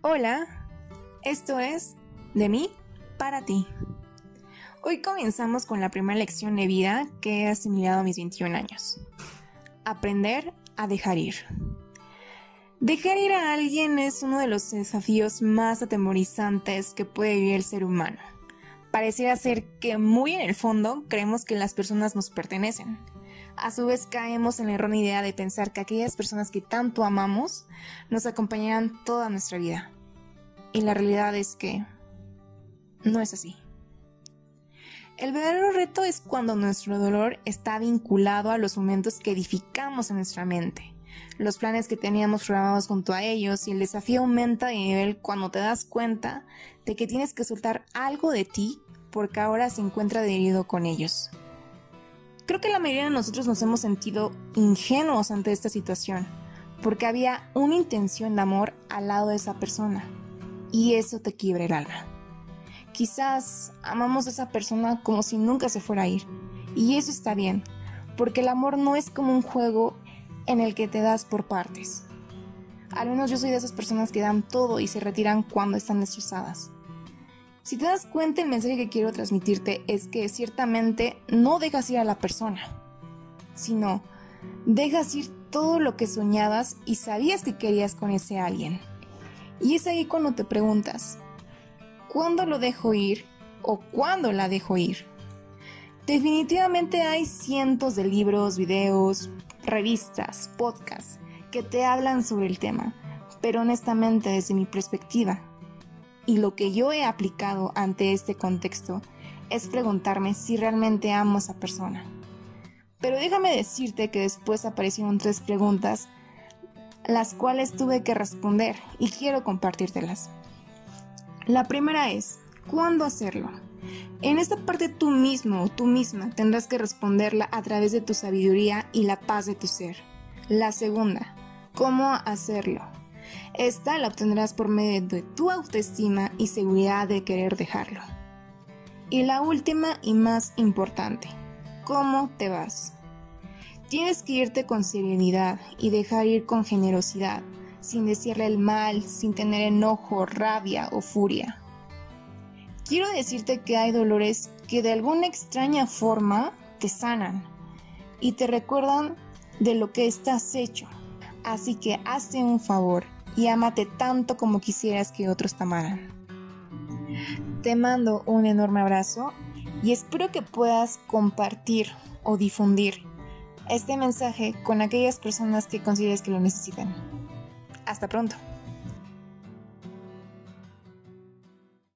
Hola, esto es De mí para ti. Hoy comenzamos con la primera lección de vida que he asimilado a mis 21 años. Aprender a dejar ir. Dejar ir a alguien es uno de los desafíos más atemorizantes que puede vivir el ser humano. Pareciera ser que muy en el fondo creemos que las personas nos pertenecen. A su vez caemos en la errónea idea de pensar que aquellas personas que tanto amamos nos acompañarán toda nuestra vida. Y la realidad es que no es así. El verdadero reto es cuando nuestro dolor está vinculado a los momentos que edificamos en nuestra mente, los planes que teníamos programados junto a ellos y el desafío aumenta de nivel cuando te das cuenta de que tienes que soltar algo de ti porque ahora se encuentra adherido con ellos. Creo que la mayoría de nosotros nos hemos sentido ingenuos ante esta situación, porque había una intención de amor al lado de esa persona, y eso te quiebra el alma. Quizás amamos a esa persona como si nunca se fuera a ir. Y eso está bien, porque el amor no es como un juego en el que te das por partes. Al menos yo soy de esas personas que dan todo y se retiran cuando están destrozadas. Si te das cuenta, el mensaje que quiero transmitirte es que ciertamente no dejas ir a la persona, sino dejas ir todo lo que soñabas y sabías que querías con ese alguien. Y es ahí cuando te preguntas, cuándo lo dejo ir o cuándo la dejo ir. Definitivamente hay cientos de libros, videos, revistas, podcasts que te hablan sobre el tema, pero honestamente desde mi perspectiva y lo que yo he aplicado ante este contexto es preguntarme si realmente amo a esa persona. Pero déjame decirte que después aparecieron tres preguntas las cuales tuve que responder y quiero compartírtelas. La primera es, ¿cuándo hacerlo? En esta parte tú mismo o tú misma tendrás que responderla a través de tu sabiduría y la paz de tu ser. La segunda, ¿cómo hacerlo? Esta la obtendrás por medio de tu autoestima y seguridad de querer dejarlo. Y la última y más importante, ¿cómo te vas? Tienes que irte con serenidad y dejar ir con generosidad, sin decirle el mal, sin tener enojo, rabia o furia. Quiero decirte que hay dolores que de alguna extraña forma te sanan y te recuerdan de lo que estás hecho. Así que hazte un favor y ámate tanto como quisieras que otros te amaran. Te mando un enorme abrazo y espero que puedas compartir o difundir este mensaje con aquellas personas que consideres que lo necesitan. Hasta pronto.